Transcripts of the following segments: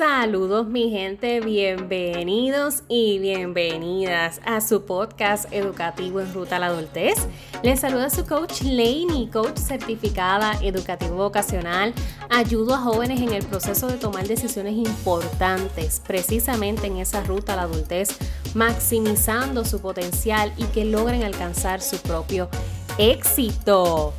Saludos mi gente, bienvenidos y bienvenidas a su podcast educativo en ruta a la adultez. Les saluda su coach Laney, coach certificada educativo vocacional. Ayudo a jóvenes en el proceso de tomar decisiones importantes, precisamente en esa ruta a la adultez, maximizando su potencial y que logren alcanzar su propio éxito.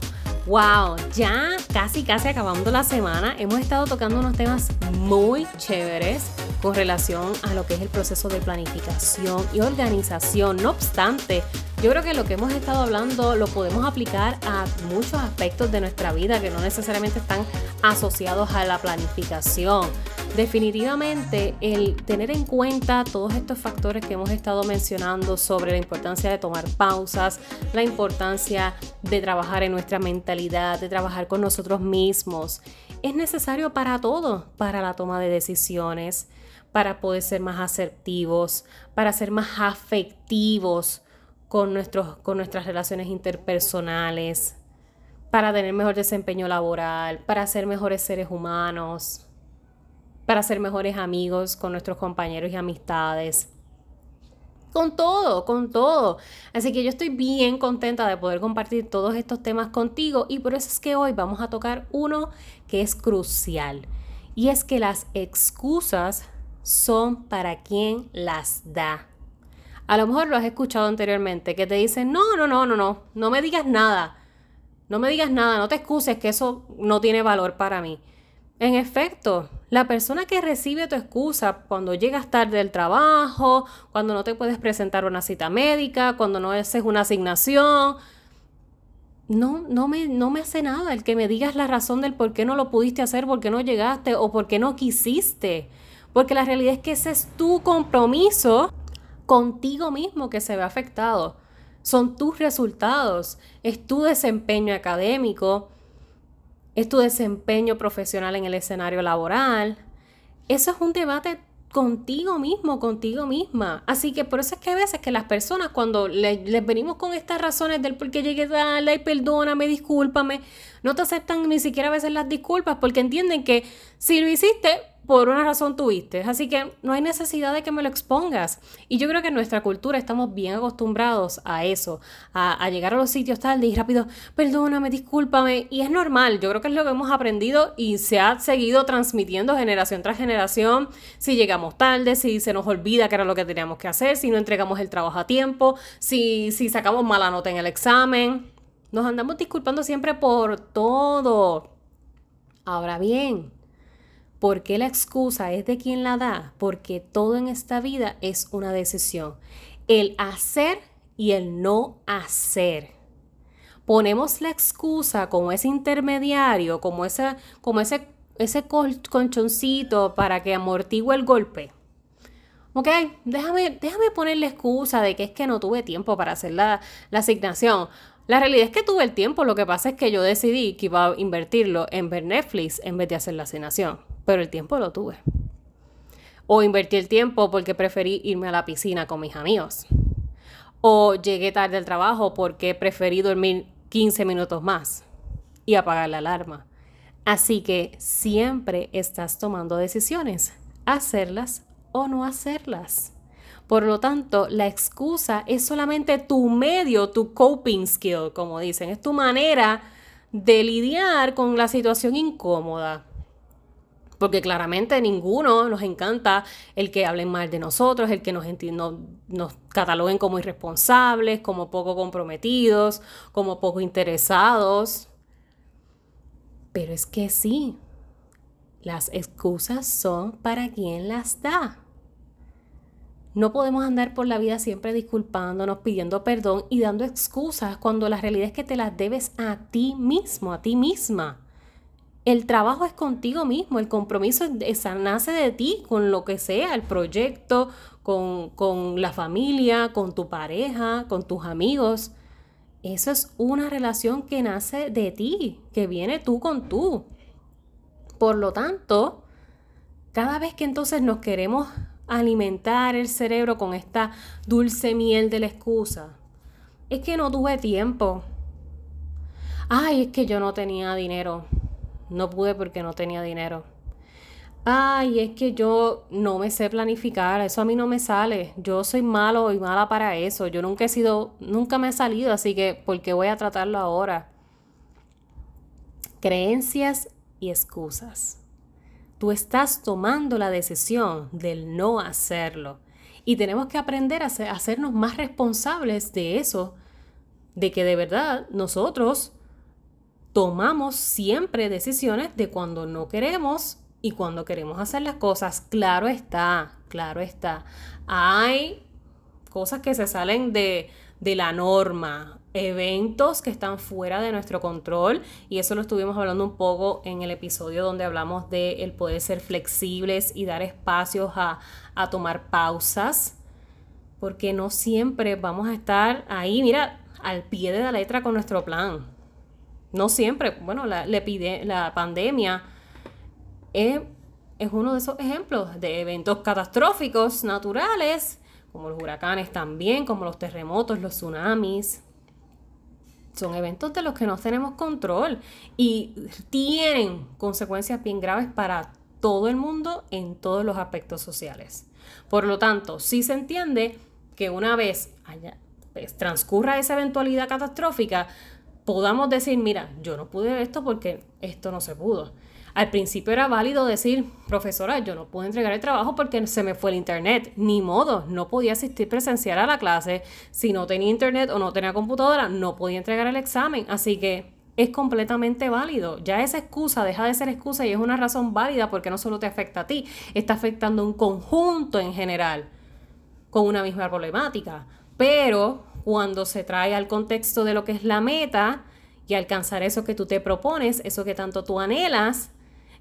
Wow, ya casi casi acabando la semana, hemos estado tocando unos temas muy chéveres con relación a lo que es el proceso de planificación y organización. No obstante, yo creo que lo que hemos estado hablando lo podemos aplicar a muchos aspectos de nuestra vida que no necesariamente están asociados a la planificación. Definitivamente el tener en cuenta todos estos factores que hemos estado mencionando sobre la importancia de tomar pausas, la importancia de trabajar en nuestra mentalidad, de trabajar con nosotros mismos, es necesario para todo, para la toma de decisiones, para poder ser más asertivos, para ser más afectivos con, nuestros, con nuestras relaciones interpersonales, para tener mejor desempeño laboral, para ser mejores seres humanos para ser mejores amigos con nuestros compañeros y amistades. Con todo, con todo. Así que yo estoy bien contenta de poder compartir todos estos temas contigo y por eso es que hoy vamos a tocar uno que es crucial. Y es que las excusas son para quien las da. A lo mejor lo has escuchado anteriormente, que te dicen, no, no, no, no, no, no me digas nada. No me digas nada, no te excuses que eso no tiene valor para mí. En efecto, la persona que recibe tu excusa cuando llegas tarde del trabajo, cuando no te puedes presentar una cita médica, cuando no haces una asignación, no, no, me, no me hace nada el que me digas la razón del por qué no lo pudiste hacer, por qué no llegaste o por qué no quisiste. Porque la realidad es que ese es tu compromiso contigo mismo que se ve afectado. Son tus resultados, es tu desempeño académico, es tu desempeño profesional en el escenario laboral. Eso es un debate contigo mismo, contigo misma. Así que por eso es que a veces que las personas cuando les venimos con estas razones del por qué llegué tarde y perdóname, discúlpame, no te aceptan ni siquiera a veces las disculpas porque entienden que si lo hiciste por una razón tuviste. Así que no hay necesidad de que me lo expongas. Y yo creo que en nuestra cultura estamos bien acostumbrados a eso, a, llegar a los sitios tarde y rápido, perdóname, discúlpame. Y es normal, yo creo que es lo que hemos aprendido y se ha seguido transmitiendo generación tras generación. Si llegamos tarde, si se nos olvida que era lo que teníamos que hacer, si no entregamos el trabajo a tiempo, si, si sacamos mala nota en el examen. Nos andamos disculpando siempre por todo. Ahora bien, ¿Por qué la excusa es de quien la da? Porque todo en esta vida es una decisión. El hacer y el no hacer. Ponemos la excusa como ese intermediario, como, ese, como ese, ese colchoncito para que amortigue el golpe. Ok, déjame, déjame poner la excusa de que es que no tuve tiempo para hacer la, la asignación. La realidad es que tuve el tiempo, lo que pasa es que yo decidí que iba a invertirlo en ver Netflix en vez de hacer la asignación pero el tiempo lo tuve. O invertí el tiempo porque preferí irme a la piscina con mis amigos. O llegué tarde al trabajo porque preferí dormir 15 minutos más y apagar la alarma. Así que siempre estás tomando decisiones, hacerlas o no hacerlas. Por lo tanto, la excusa es solamente tu medio, tu coping skill, como dicen, es tu manera de lidiar con la situación incómoda porque claramente ninguno nos encanta el que hablen mal de nosotros, el que nos, nos cataloguen como irresponsables, como poco comprometidos, como poco interesados. Pero es que sí, las excusas son para quien las da. No podemos andar por la vida siempre disculpándonos, pidiendo perdón y dando excusas cuando la realidad es que te las debes a ti mismo, a ti misma. El trabajo es contigo mismo, el compromiso nace de ti, con lo que sea, el proyecto, con, con la familia, con tu pareja, con tus amigos. Eso es una relación que nace de ti, que viene tú con tú. Por lo tanto, cada vez que entonces nos queremos alimentar el cerebro con esta dulce miel de la excusa, es que no tuve tiempo. Ay, es que yo no tenía dinero. No pude porque no tenía dinero. Ay, es que yo no me sé planificar, eso a mí no me sale. Yo soy malo y mala para eso. Yo nunca he sido, nunca me he salido, así que ¿por qué voy a tratarlo ahora? Creencias y excusas. Tú estás tomando la decisión del no hacerlo. Y tenemos que aprender a, hacernos más responsables de eso, de que de verdad nosotros tomamos siempre decisiones de cuando no queremos y cuando queremos hacer las cosas. Claro está, claro está. Hay cosas que se salen de, de la norma, eventos que están fuera de nuestro control y eso lo estuvimos hablando un poco en el episodio donde hablamos de el poder ser flexibles y dar espacios a, a tomar pausas porque no siempre vamos a estar ahí, mira, al pie de la letra con nuestro plan. No siempre, bueno, la, la pandemia es, es uno de esos ejemplos de eventos catastróficos naturales, como los huracanes también, como los terremotos, los tsunamis, son eventos de los que no tenemos control y tienen consecuencias bien graves para todo el mundo en todos los aspectos sociales. Por lo tanto, sí se entiende que una vez pues, transcurra esa eventualidad catastrófica, podamos decir, mira, yo no pude esto porque esto no se pudo. Al principio era válido decir, profesora, yo no puedo entregar el trabajo porque se me fue el internet. Ni modo, no podía asistir presencial a la clase. Si no tenía internet o no tenía computadora, no podía entregar el examen. Así que es completamente válido. Ya esa excusa deja de ser excusa y es una razón válida porque no solo te afecta a ti, está afectando a un conjunto en general con una misma problemática. Pero cuando se trae al contexto de lo que es la meta y alcanzar eso que tú te propones, eso que tanto tú anhelas,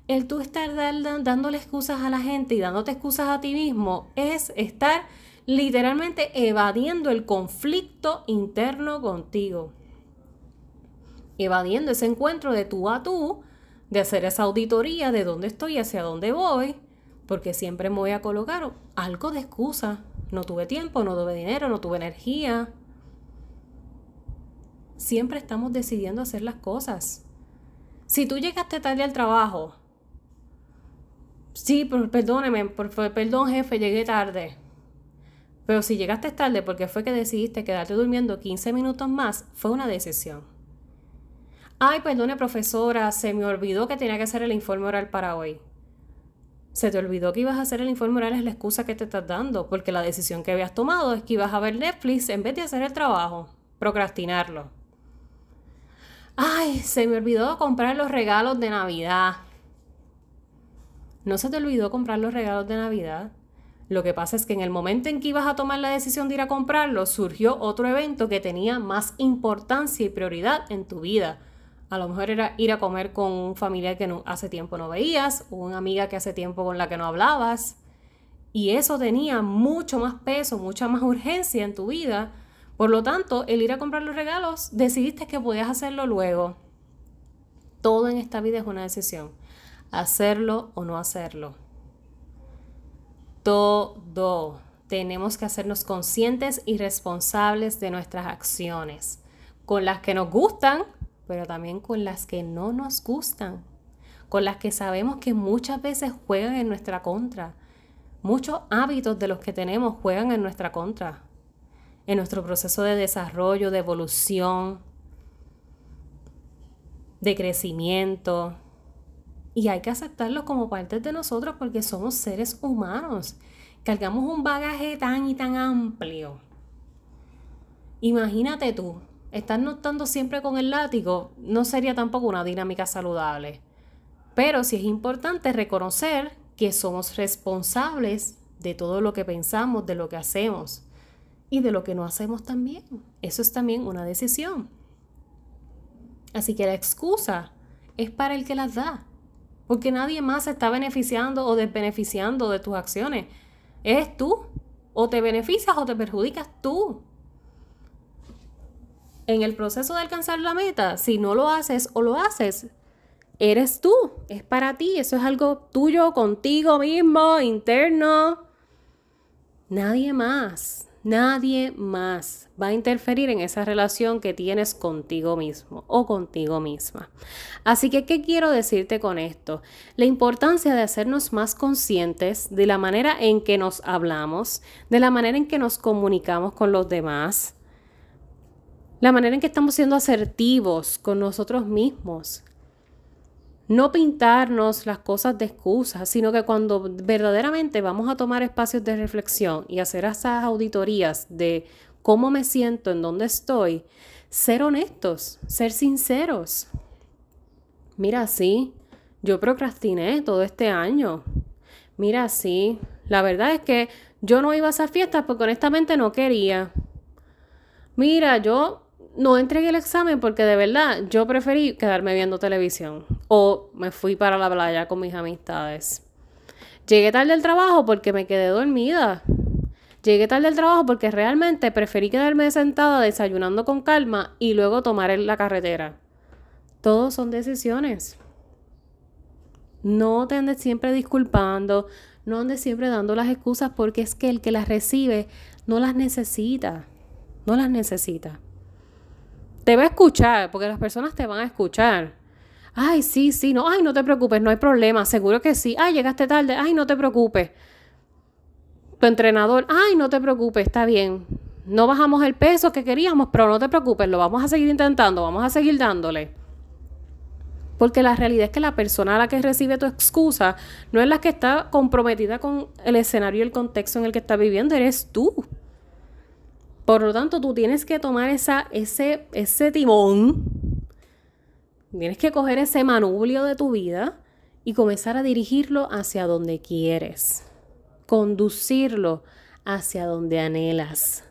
el tú estar dándole excusas a la gente y dándote excusas a ti mismo es estar literalmente evadiendo el conflicto interno contigo. Evadiendo ese encuentro de tú a tú, de hacer esa auditoría de dónde estoy y hacia dónde voy, porque siempre me voy a colocar algo de excusa. No tuve tiempo, no tuve dinero, no tuve energía. Siempre estamos decidiendo hacer las cosas. Si tú llegaste tarde al trabajo Sí, perdóneme, por, perdón jefe, llegué tarde. Pero si llegaste tarde porque fue que decidiste quedarte durmiendo 15 minutos más, fue una decisión. Ay, perdone profesora, se me olvidó que tenía que hacer el informe oral para hoy. Se te olvidó que ibas a hacer el informe oral es la excusa que te estás dando, porque la decisión que habías tomado es que ibas a ver Netflix en vez de hacer el trabajo, procrastinarlo. Ay, se me olvidó comprar los regalos de Navidad. ¿No se te olvidó comprar los regalos de Navidad? Lo que pasa es que en el momento en que ibas a tomar la decisión de ir a comprarlos, surgió otro evento que tenía más importancia y prioridad en tu vida. A lo mejor era ir a comer con un familiar que hace tiempo no veías, o una amiga que hace tiempo con la que no hablabas. Y eso tenía mucho más peso, mucha más urgencia en tu vida. Por lo tanto, el ir a comprar los regalos, decidiste que podías hacerlo luego. Todo en esta vida es una decisión hacerlo o no hacerlo. Todo. Tenemos que hacernos conscientes y responsables de nuestras acciones, con las que nos gustan, pero también con las que no nos gustan, con las que sabemos que muchas veces juegan en nuestra contra. Muchos hábitos de los que tenemos juegan en nuestra contra, en nuestro proceso de desarrollo, de evolución, de crecimiento, y hay que aceptarlo como parte de nosotros porque somos seres humanos. Cargamos un bagaje tan y tan amplio. Imagínate tú, estar notando siempre con el látigo no sería tampoco una dinámica saludable. Pero sí es importante reconocer que somos responsables de todo lo que pensamos, de lo que hacemos y de lo que no hacemos también. Eso es también una decisión. Así que la excusa es para el que las da porque nadie más se está beneficiando o desbeneficiando de tus acciones. Es tú. O te beneficias o te perjudicas tú. En el proceso de alcanzar la meta, si no lo haces o lo haces, eres tú. Es para ti. Eso es algo tuyo, contigo mismo, interno. Nadie más. Nadie más va a interferir en esa relación que tienes contigo mismo o contigo misma. Así que, ¿qué quiero decirte con esto? La importancia de hacernos más conscientes de la manera en que nos hablamos, de la manera en que nos comunicamos con los demás, la manera en que estamos siendo asertivos con nosotros mismos, no pintarnos las cosas de excusas, sino que cuando verdaderamente vamos a tomar espacios de reflexión y hacer esas auditorías de cómo me siento, en dónde estoy, ser honestos, ser sinceros. Mira, sí, yo procrastiné todo este año. Mira, sí, la verdad es que yo no iba a esas fiestas porque honestamente no quería. Mira, yo no entregué el examen porque de verdad yo preferí quedarme viendo televisión o me fui para la playa con mis amistades. Llegué tarde al trabajo porque me quedé dormida. Llegué tarde al trabajo porque realmente preferí quedarme sentada desayunando con calma y luego tomar la carretera. Todos son decisiones. No te andes siempre disculpando, no andes siempre dando las excusas porque es que el que las recibe no las necesita. No las necesita te va a escuchar, porque las personas te van a escuchar. Ay, sí, sí, no, ay, no te preocupes, no hay problema, seguro que sí. Ay, llegaste tarde, ay, no te preocupes. Tu entrenador, ay, no te preocupes, está bien. No bajamos el peso que queríamos, pero no te preocupes, lo vamos a seguir intentando, vamos a seguir dándole. Porque la realidad es que la persona a la que recibe tu excusa no es la que está comprometida con el escenario y el contexto en el que está viviendo, eres tú. Por lo tanto, tú tienes que tomar ese, ese timón, tienes que coger ese manubrio de tu vida y comenzar a dirigirlo hacia donde quieres, conducirlo hacia donde anhelas,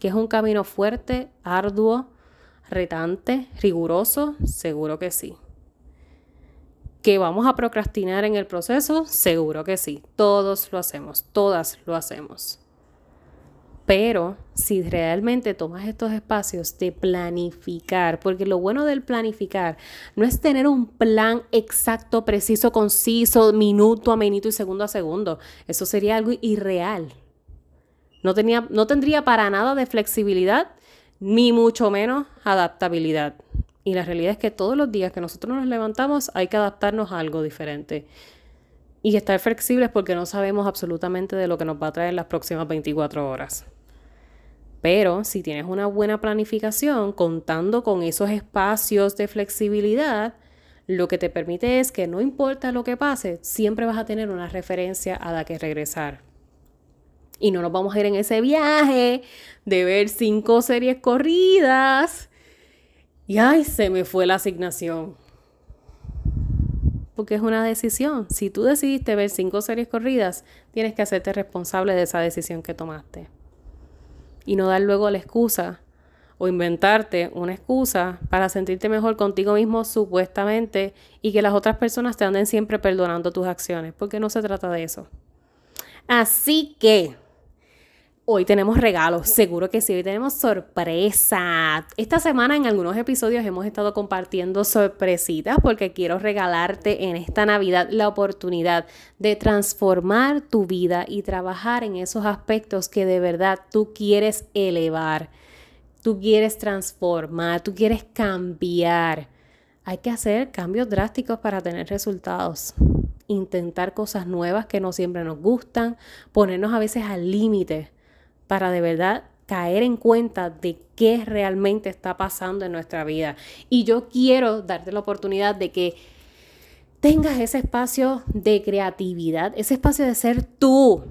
que es un camino fuerte, arduo, retante, riguroso, seguro que sí. ¿Que vamos a procrastinar en el proceso? Seguro que sí. Todos lo hacemos, todas lo hacemos. Pero si realmente tomas estos espacios de planificar, porque lo bueno del planificar no es tener un plan exacto, preciso, conciso, minuto a minuto y segundo a segundo. Eso sería algo irreal. No, tenía, no tendría para nada de flexibilidad, ni mucho menos adaptabilidad. Y la realidad es que todos los días que nosotros nos levantamos hay que adaptarnos a algo diferente. Y estar flexibles porque no sabemos absolutamente de lo que nos va a traer las próximas 24 horas. Pero si tienes una buena planificación, contando con esos espacios de flexibilidad, lo que te permite es que no importa lo que pase, siempre vas a tener una referencia a la que regresar. Y no nos vamos a ir en ese viaje de ver cinco series corridas. Y ay, se me fue la asignación. Porque es una decisión. Si tú decidiste ver cinco series corridas, tienes que hacerte responsable de esa decisión que tomaste y no dar luego la excusa o inventarte una excusa para sentirte mejor contigo mismo supuestamente y que las otras personas te anden siempre perdonando tus acciones, porque no se trata de eso. Así que Hoy tenemos regalos, seguro que sí, hoy tenemos sorpresa. Esta semana en algunos episodios hemos estado compartiendo sorpresitas porque quiero regalarte en esta Navidad la oportunidad de transformar tu vida y trabajar en esos aspectos que de verdad tú quieres elevar, tú quieres transformar, tú quieres cambiar. Hay que hacer cambios drásticos para tener resultados intentar cosas nuevas que no siempre nos gustan, ponernos a veces al límite para de verdad caer en cuenta de qué realmente está pasando en nuestra vida. Y yo quiero darte la oportunidad de que tengas ese espacio de creatividad, ese espacio de ser tú,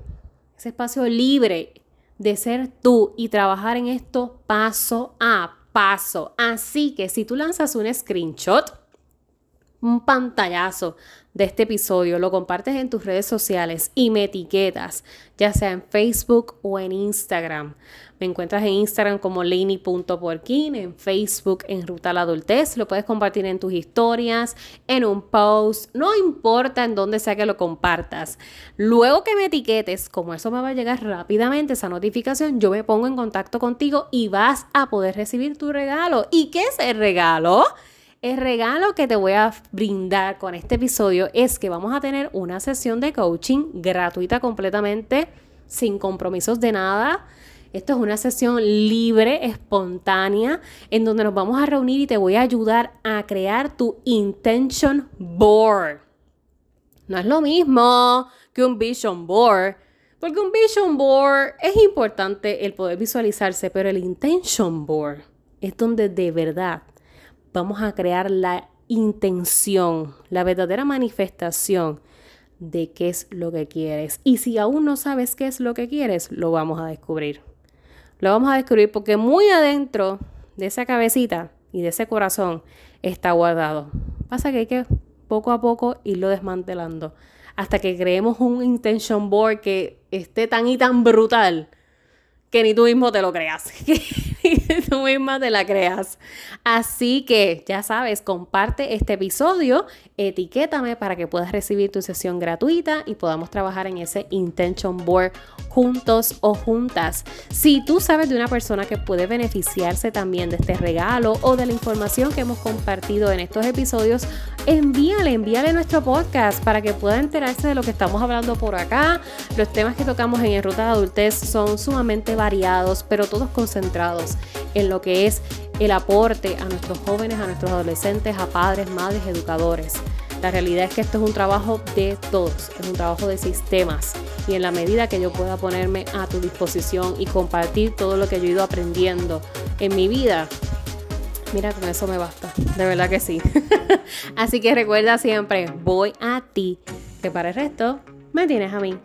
ese espacio libre de ser tú y trabajar en esto paso a paso. Así que si tú lanzas un screenshot, un pantallazo de este episodio, lo compartes en tus redes sociales y me etiquetas, ya sea en Facebook o en Instagram. Me encuentras en Instagram como Lainey.porkin, en Facebook en Ruta la Adultez. Lo puedes compartir en tus historias, en un post, no importa en dónde sea que lo compartas. Luego que me etiquetes, como eso me va a llegar rápidamente esa notificación, yo me pongo en contacto contigo y vas a poder recibir tu regalo. ¿Y qué es el regalo? El regalo que te voy a brindar con este episodio es que vamos a tener una sesión de coaching gratuita completamente, sin compromisos de nada. Esto es una sesión libre, espontánea, en donde nos vamos a reunir y te voy a ayudar a crear tu intention board. No es lo mismo que un vision board. Porque un vision board es importante el poder visualizarse, pero el intention board es donde de verdad vamos a crear la intención, la verdadera manifestación de qué es lo que quieres. Y si aún no sabes qué es lo que quieres, lo vamos a descubrir. Lo vamos a descubrir porque muy adentro de esa cabecita y de ese corazón está guardado. Pasa que hay que poco a poco irlo desmantelando hasta que creemos un intention board que esté tan y tan brutal que ni tú mismo te lo creas. tú misma te la creas. Así que ya sabes, comparte este episodio, etiquétame para que puedas recibir tu sesión gratuita y podamos trabajar en ese intention board juntos o juntas. Si tú sabes de una persona que puede beneficiarse también de este regalo o de la información que hemos compartido en estos episodios, envíale, envíale nuestro podcast para que pueda enterarse de lo que estamos hablando por acá. Los temas que tocamos en el Ruta de Adultez son sumamente variados, pero todos concentrados en lo que es el aporte a nuestros jóvenes, a nuestros adolescentes, a padres, madres, educadores. La realidad es que esto es un trabajo de todos, es un trabajo de sistemas y en la medida que yo pueda ponerme a tu disposición y compartir todo lo que yo he ido aprendiendo en mi vida, mira, con eso me basta, de verdad que sí. Así que recuerda siempre, voy a ti, que para el resto me tienes a mí.